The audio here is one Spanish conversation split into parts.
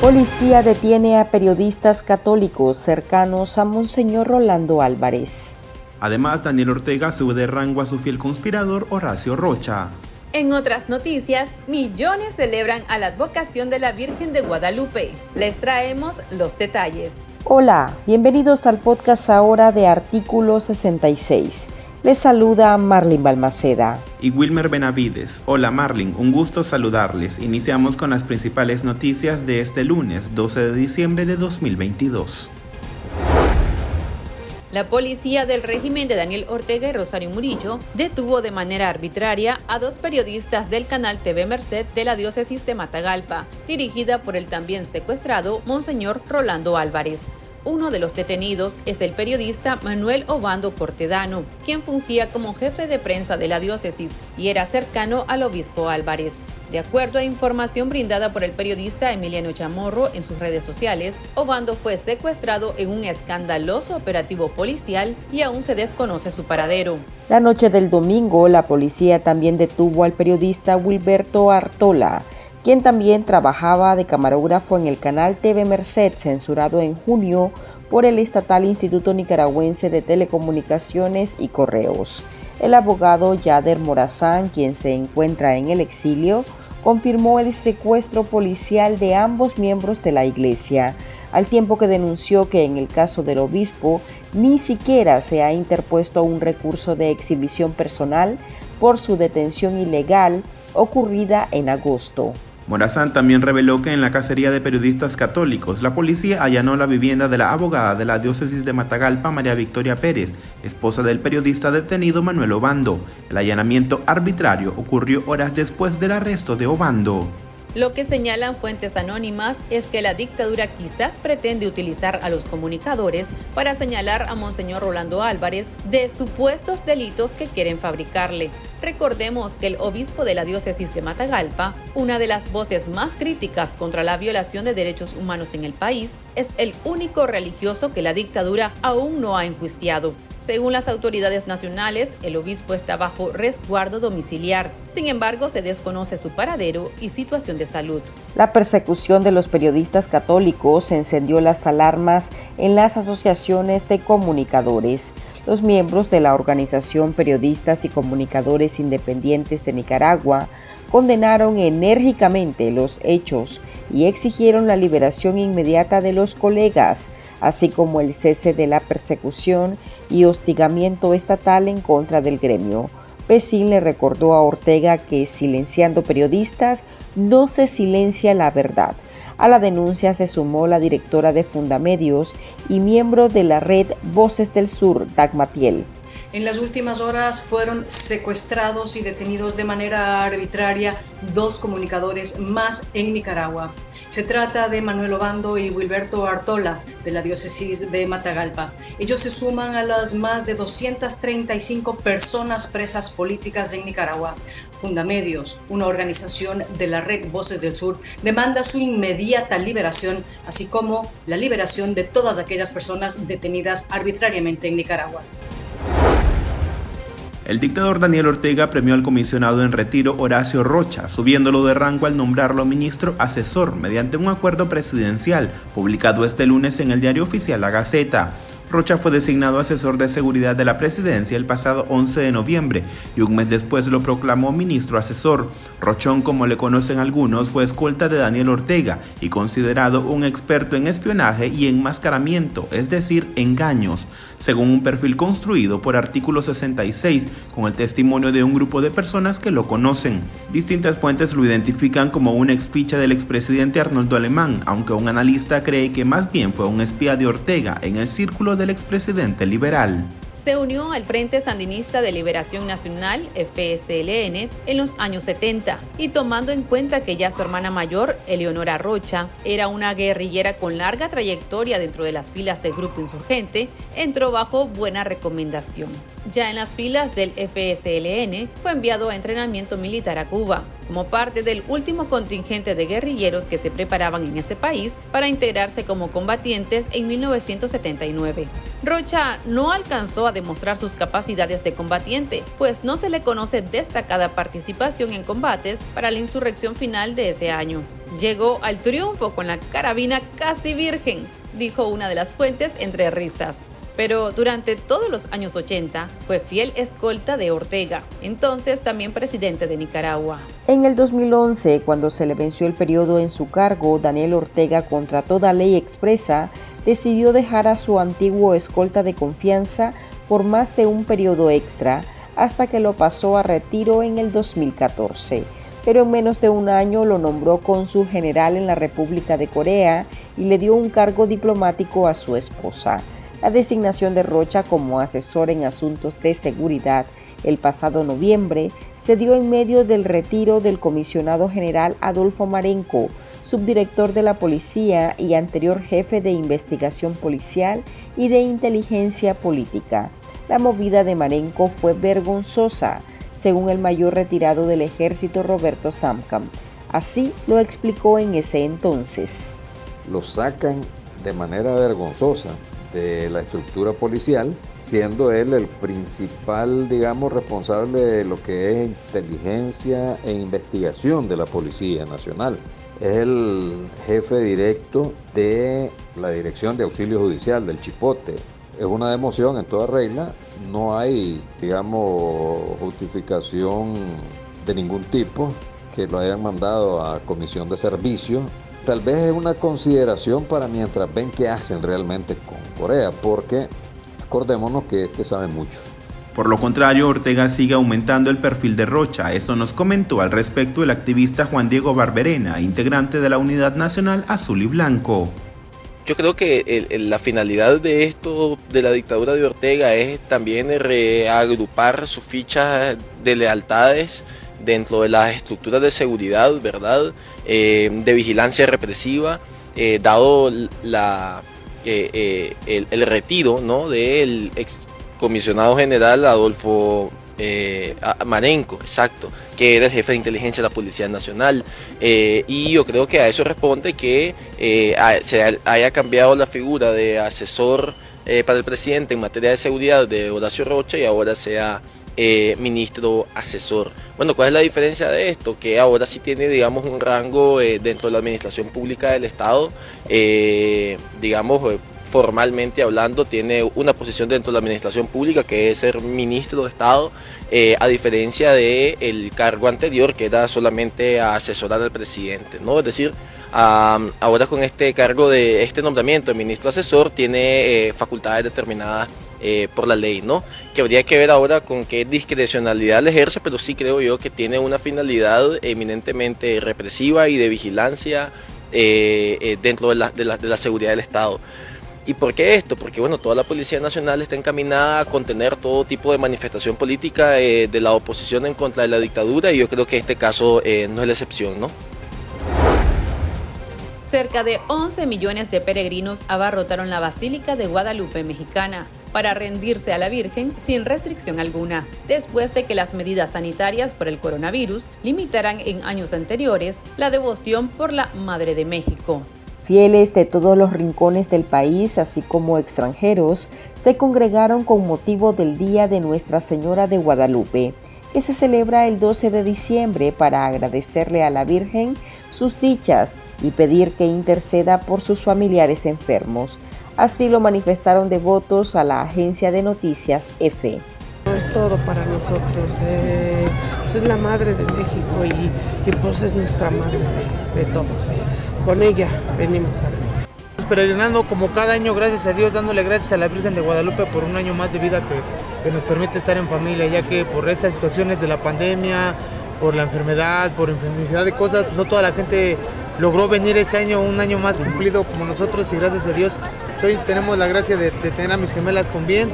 Policía detiene a periodistas católicos cercanos a Monseñor Rolando Álvarez. Además, Daniel Ortega sube de rango a su fiel conspirador Horacio Rocha. En otras noticias, millones celebran a la advocación de la Virgen de Guadalupe. Les traemos los detalles. Hola, bienvenidos al podcast ahora de Artículo 66. Les saluda Marlin Balmaceda. Y Wilmer Benavides. Hola Marlin, un gusto saludarles. Iniciamos con las principales noticias de este lunes, 12 de diciembre de 2022. La policía del régimen de Daniel Ortega y Rosario Murillo detuvo de manera arbitraria a dos periodistas del canal TV Merced de la diócesis de Matagalpa, dirigida por el también secuestrado Monseñor Rolando Álvarez. Uno de los detenidos es el periodista Manuel Obando Cortedano, quien fungía como jefe de prensa de la diócesis y era cercano al obispo Álvarez. De acuerdo a información brindada por el periodista Emiliano Chamorro en sus redes sociales, Obando fue secuestrado en un escandaloso operativo policial y aún se desconoce su paradero. La noche del domingo, la policía también detuvo al periodista Wilberto Artola, quien también trabajaba de camarógrafo en el canal TV Merced, censurado en junio por el estatal Instituto Nicaragüense de Telecomunicaciones y Correos. El abogado Yader Morazán, quien se encuentra en el exilio, confirmó el secuestro policial de ambos miembros de la Iglesia, al tiempo que denunció que en el caso del obispo ni siquiera se ha interpuesto un recurso de exhibición personal por su detención ilegal ocurrida en agosto. Morazán también reveló que en la cacería de periodistas católicos, la policía allanó la vivienda de la abogada de la diócesis de Matagalpa, María Victoria Pérez, esposa del periodista detenido Manuel Obando. El allanamiento arbitrario ocurrió horas después del arresto de Obando. Lo que señalan fuentes anónimas es que la dictadura quizás pretende utilizar a los comunicadores para señalar a Monseñor Rolando Álvarez de supuestos delitos que quieren fabricarle. Recordemos que el obispo de la diócesis de Matagalpa, una de las voces más críticas contra la violación de derechos humanos en el país, es el único religioso que la dictadura aún no ha enjuiciado. Según las autoridades nacionales, el obispo está bajo resguardo domiciliar. Sin embargo, se desconoce su paradero y situación de salud. La persecución de los periodistas católicos encendió las alarmas en las asociaciones de comunicadores. Los miembros de la organización Periodistas y Comunicadores Independientes de Nicaragua condenaron enérgicamente los hechos y exigieron la liberación inmediata de los colegas así como el cese de la persecución y hostigamiento estatal en contra del gremio. Pesín le recordó a Ortega que silenciando periodistas no se silencia la verdad. A la denuncia se sumó la directora de Fundamedios y miembro de la red Voces del Sur, Dagmatiel. En las últimas horas fueron secuestrados y detenidos de manera arbitraria dos comunicadores más en Nicaragua. Se trata de Manuel Obando y Wilberto Artola, de la diócesis de Matagalpa. Ellos se suman a las más de 235 personas presas políticas en Nicaragua. Fundamedios, una organización de la red Voces del Sur, demanda su inmediata liberación, así como la liberación de todas aquellas personas detenidas arbitrariamente en Nicaragua. El dictador Daniel Ortega premió al comisionado en retiro Horacio Rocha, subiéndolo de rango al nombrarlo ministro asesor mediante un acuerdo presidencial publicado este lunes en el diario oficial La Gaceta. Rocha fue designado asesor de seguridad de la presidencia el pasado 11 de noviembre y un mes después lo proclamó ministro asesor. Rochón, como le conocen algunos, fue escolta de Daniel Ortega y considerado un experto en espionaje y enmascaramiento, es decir, engaños, según un perfil construido por artículo 66 con el testimonio de un grupo de personas que lo conocen. Distintas fuentes lo identifican como una exficha del expresidente Arnoldo Alemán, aunque un analista cree que más bien fue un espía de Ortega en el círculo del expresidente liberal. Se unió al Frente Sandinista de Liberación Nacional, FSLN, en los años 70 y tomando en cuenta que ya su hermana mayor, Eleonora Rocha, era una guerrillera con larga trayectoria dentro de las filas del grupo insurgente, entró bajo buena recomendación. Ya en las filas del FSLN fue enviado a entrenamiento militar a Cuba, como parte del último contingente de guerrilleros que se preparaban en ese país para integrarse como combatientes en 1979. Rocha no alcanzó a demostrar sus capacidades de combatiente, pues no se le conoce destacada participación en combates para la insurrección final de ese año. Llegó al triunfo con la carabina casi virgen, dijo una de las fuentes entre risas pero durante todos los años 80 fue fiel escolta de Ortega, entonces también presidente de Nicaragua. En el 2011, cuando se le venció el periodo en su cargo, Daniel Ortega, contra toda ley expresa, decidió dejar a su antiguo escolta de confianza por más de un periodo extra, hasta que lo pasó a retiro en el 2014 pero en menos de un año lo nombró cónsul general en la República de Corea y le dio un cargo diplomático a su esposa. La designación de Rocha como asesor en asuntos de seguridad el pasado noviembre se dio en medio del retiro del comisionado general Adolfo Marenco, subdirector de la policía y anterior jefe de investigación policial y de inteligencia política. La movida de Marenco fue vergonzosa, según el mayor retirado del ejército Roberto Samcam. Así lo explicó en ese entonces. Lo sacan de manera vergonzosa de la estructura policial, siendo él el principal, digamos, responsable de lo que es inteligencia e investigación de la Policía Nacional. Es el jefe directo de la Dirección de Auxilio Judicial del Chipote. Es una democión en toda regla, no hay, digamos, justificación de ningún tipo que lo hayan mandado a comisión de servicio tal vez es una consideración para mientras ven qué hacen realmente con Corea, porque acordémonos que este sabe mucho. Por lo contrario, Ortega sigue aumentando el perfil de Rocha. Esto nos comentó al respecto el activista Juan Diego Barberena, integrante de la Unidad Nacional Azul y Blanco. Yo creo que la finalidad de esto, de la dictadura de Ortega, es también reagrupar sus fichas de lealtades dentro de las estructuras de seguridad, ¿verdad? Eh, de vigilancia represiva, eh, dado eh, el, retiro ¿no? del comisionado general Adolfo Marenco, exacto, que era el jefe de inteligencia de la Policía Nacional. y yo creo que a eso responde que se haya cambiado la figura de asesor para el presidente en materia de seguridad de Horacio Rocha y ahora sea eh, ministro asesor. Bueno, ¿cuál es la diferencia de esto? Que ahora sí tiene, digamos, un rango eh, dentro de la administración pública del Estado, eh, digamos, formalmente hablando, tiene una posición dentro de la administración pública que es ser ministro de Estado, a diferencia del el cargo anterior que era solamente asesorar al presidente, ¿no? Es decir, ahora con este cargo de este nombramiento de ministro asesor tiene facultades determinadas eh, por la ley, ¿no? Que habría que ver ahora con qué discrecionalidad le ejerce, pero sí creo yo que tiene una finalidad eminentemente represiva y de vigilancia eh, eh, dentro de la, de, la, de la seguridad del Estado. ¿Y por qué esto? Porque bueno, toda la Policía Nacional está encaminada a contener todo tipo de manifestación política de la oposición en contra de la dictadura y yo creo que este caso no es la excepción, ¿no? Cerca de 11 millones de peregrinos abarrotaron la Basílica de Guadalupe mexicana para rendirse a la Virgen sin restricción alguna, después de que las medidas sanitarias por el coronavirus limitaran en años anteriores la devoción por la Madre de México. Fieles de todos los rincones del país, así como extranjeros, se congregaron con motivo del Día de Nuestra Señora de Guadalupe, que se celebra el 12 de diciembre para agradecerle a la Virgen sus dichas y pedir que interceda por sus familiares enfermos. Así lo manifestaron devotos a la agencia de noticias EFE. Es todo para nosotros, eh, pues es la madre de México y, pues es nuestra madre de, todos. Con ella venimos a peregrinando como cada año, gracias a Dios, dándole gracias a la Virgen de Guadalupe por un año más de vida que, que nos permite estar en familia, ya que por estas situaciones de la pandemia, por la enfermedad, por infinidad de cosas, pues no toda la gente logró venir este año, un año más cumplido como nosotros y gracias a Dios hoy tenemos la gracia de, tener a mis gemelas con bien.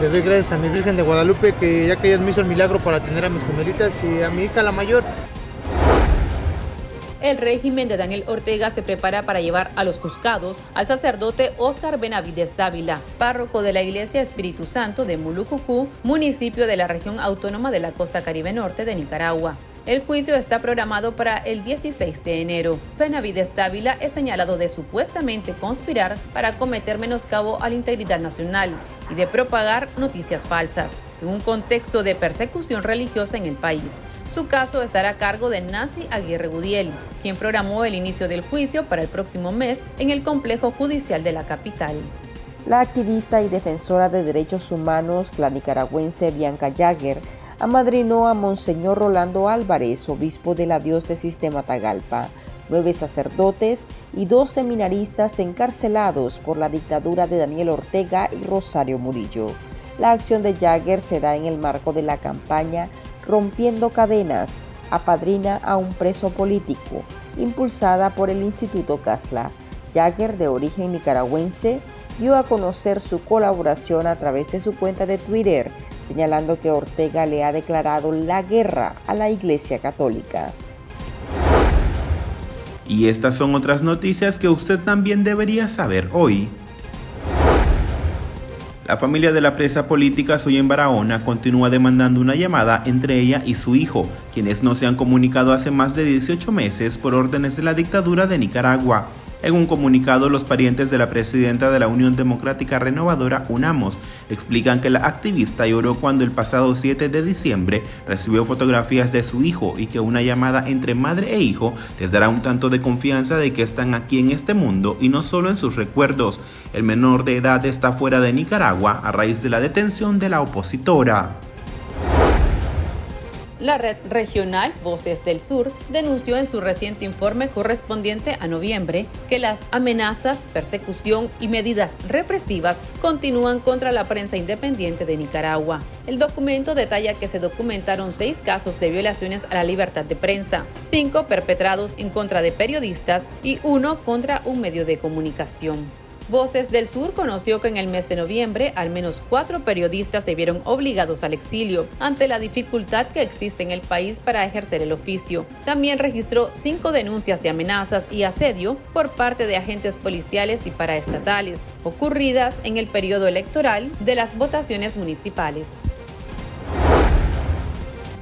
Le doy gracias a mi Virgen de Guadalupe que ya que ella me hizo el milagro para tener a mis gemelitas y a mi hija la mayor. El régimen de Daniel Ortega se prepara para llevar a los juzgados al sacerdote Óscar Benavides Dávila, párroco de la Iglesia Espíritu Santo de Mulucucú, municipio de la región autónoma de la costa caribe norte de Nicaragua. El juicio está programado para el 16 de enero. Benavides Dávila es señalado de supuestamente conspirar para cometer menoscabo a la integridad nacional y de propagar noticias falsas en un contexto de persecución religiosa en el país. Su caso estará a cargo de Nancy Aguirre Gudiel, quien programó el inicio del juicio para el próximo mes en el complejo judicial de la capital. La activista y defensora de derechos humanos, la nicaragüense Bianca Jagger, amadrinó a Monseñor Rolando Álvarez, obispo de la diócesis de Matagalpa, nueve sacerdotes y dos seminaristas encarcelados por la dictadura de Daniel Ortega y Rosario Murillo. La acción de Jagger se da en el marco de la campaña Rompiendo Cadenas, apadrina a un preso político, impulsada por el Instituto Casla. Jagger, de origen nicaragüense, dio a conocer su colaboración a través de su cuenta de Twitter, señalando que Ortega le ha declarado la guerra a la Iglesia Católica. Y estas son otras noticias que usted también debería saber hoy. La familia de la presa política Soy en Barahona continúa demandando una llamada entre ella y su hijo, quienes no se han comunicado hace más de 18 meses por órdenes de la dictadura de Nicaragua. En un comunicado, los parientes de la presidenta de la Unión Democrática Renovadora, UNAMOS, explican que la activista lloró cuando el pasado 7 de diciembre recibió fotografías de su hijo y que una llamada entre madre e hijo les dará un tanto de confianza de que están aquí en este mundo y no solo en sus recuerdos. El menor de edad está fuera de Nicaragua a raíz de la detención de la opositora. La red regional Voces del Sur denunció en su reciente informe correspondiente a noviembre que las amenazas, persecución y medidas represivas continúan contra la prensa independiente de Nicaragua. El documento detalla que se documentaron seis casos de violaciones a la libertad de prensa, cinco perpetrados en contra de periodistas y uno contra un medio de comunicación. Voces del Sur conoció que en el mes de noviembre al menos cuatro periodistas se vieron obligados al exilio ante la dificultad que existe en el país para ejercer el oficio. También registró cinco denuncias de amenazas y asedio por parte de agentes policiales y paraestatales, ocurridas en el periodo electoral de las votaciones municipales.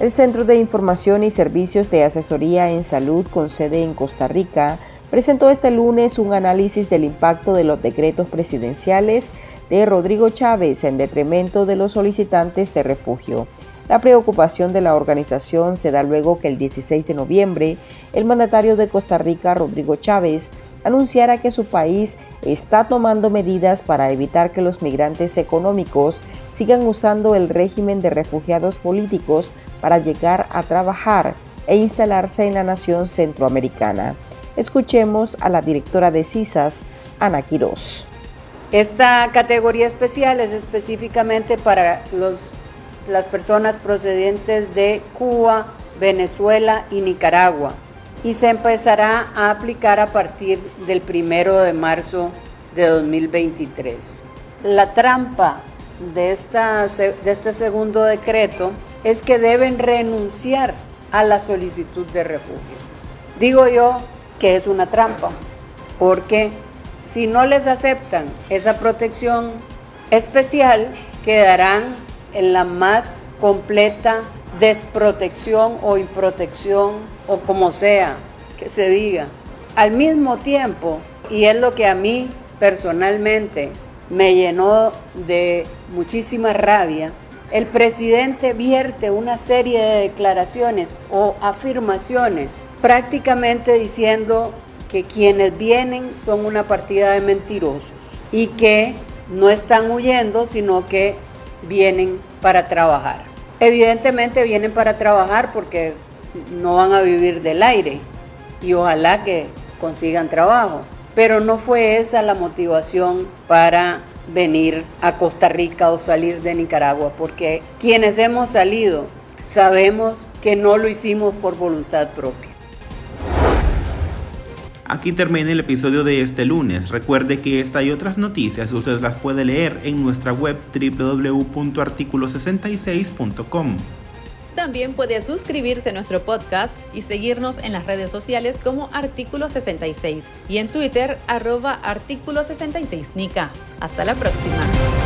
El Centro de Información y Servicios de Asesoría en Salud con sede en Costa Rica presentó este lunes un análisis del impacto de los decretos presidenciales de Rodrigo Chávez en detrimento de los solicitantes de refugio. La preocupación de la organización se da luego que el 16 de noviembre el mandatario de Costa Rica, Rodrigo Chávez, anunciara que su país está tomando medidas para evitar que los migrantes económicos sigan usando el régimen de refugiados políticos para llegar a trabajar e instalarse en la nación centroamericana. Escuchemos a la directora de CISAS, Ana Quirós. Esta categoría especial es específicamente para los, las personas procedentes de Cuba, Venezuela y Nicaragua y se empezará a aplicar a partir del primero de marzo de 2023. La trampa de, esta, de este segundo decreto es que deben renunciar a la solicitud de refugio. Digo yo que es una trampa, porque si no les aceptan esa protección especial, quedarán en la más completa desprotección o improtección o como sea que se diga. Al mismo tiempo, y es lo que a mí personalmente me llenó de muchísima rabia, el presidente vierte una serie de declaraciones o afirmaciones prácticamente diciendo que quienes vienen son una partida de mentirosos y que no están huyendo, sino que vienen para trabajar. Evidentemente vienen para trabajar porque no van a vivir del aire y ojalá que consigan trabajo, pero no fue esa la motivación para venir a Costa Rica o salir de Nicaragua, porque quienes hemos salido sabemos que no lo hicimos por voluntad propia. Aquí termina el episodio de este lunes. Recuerde que esta y otras noticias usted las puede leer en nuestra web www.articulo66.com. También puede suscribirse a nuestro podcast y seguirnos en las redes sociales como Artículo 66 y en Twitter arroba Artículo 66 Nica. Hasta la próxima.